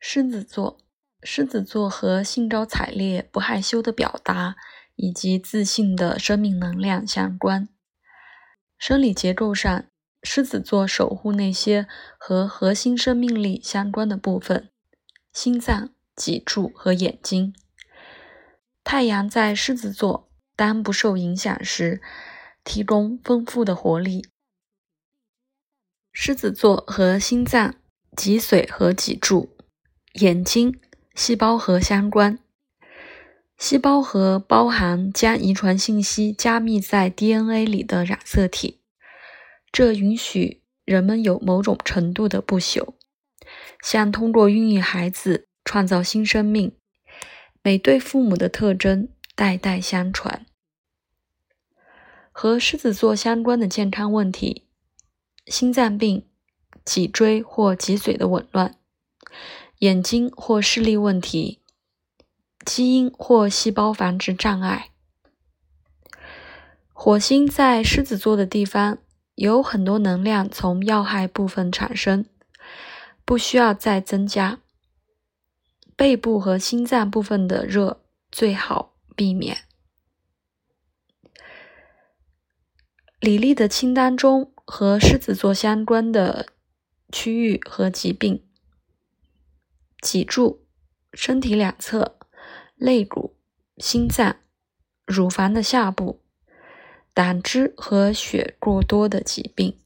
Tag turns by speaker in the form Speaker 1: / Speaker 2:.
Speaker 1: 狮子座，狮子座和兴高采烈、不害羞的表达以及自信的生命能量相关。生理结构上，狮子座守护那些和核心生命力相关的部分：心脏、脊柱和眼睛。太阳在狮子座，当不受影响时，提供丰富的活力。狮子座和心脏、脊髓和脊柱。眼睛、细胞核相关。细胞核包含将遗传信息加密在 DNA 里的染色体，这允许人们有某种程度的不朽，像通过孕育孩子创造新生命。每对父母的特征代代相传。和狮子座相关的健康问题：心脏病、脊椎或脊髓的紊乱。眼睛或视力问题，基因或细胞繁殖障碍。火星在狮子座的地方，有很多能量从要害部分产生，不需要再增加。背部和心脏部分的热最好避免。李丽的清单中和狮子座相关的区域和疾病。脊柱、身体两侧、肋骨、心脏、乳房的下部、胆汁和血过多的疾病。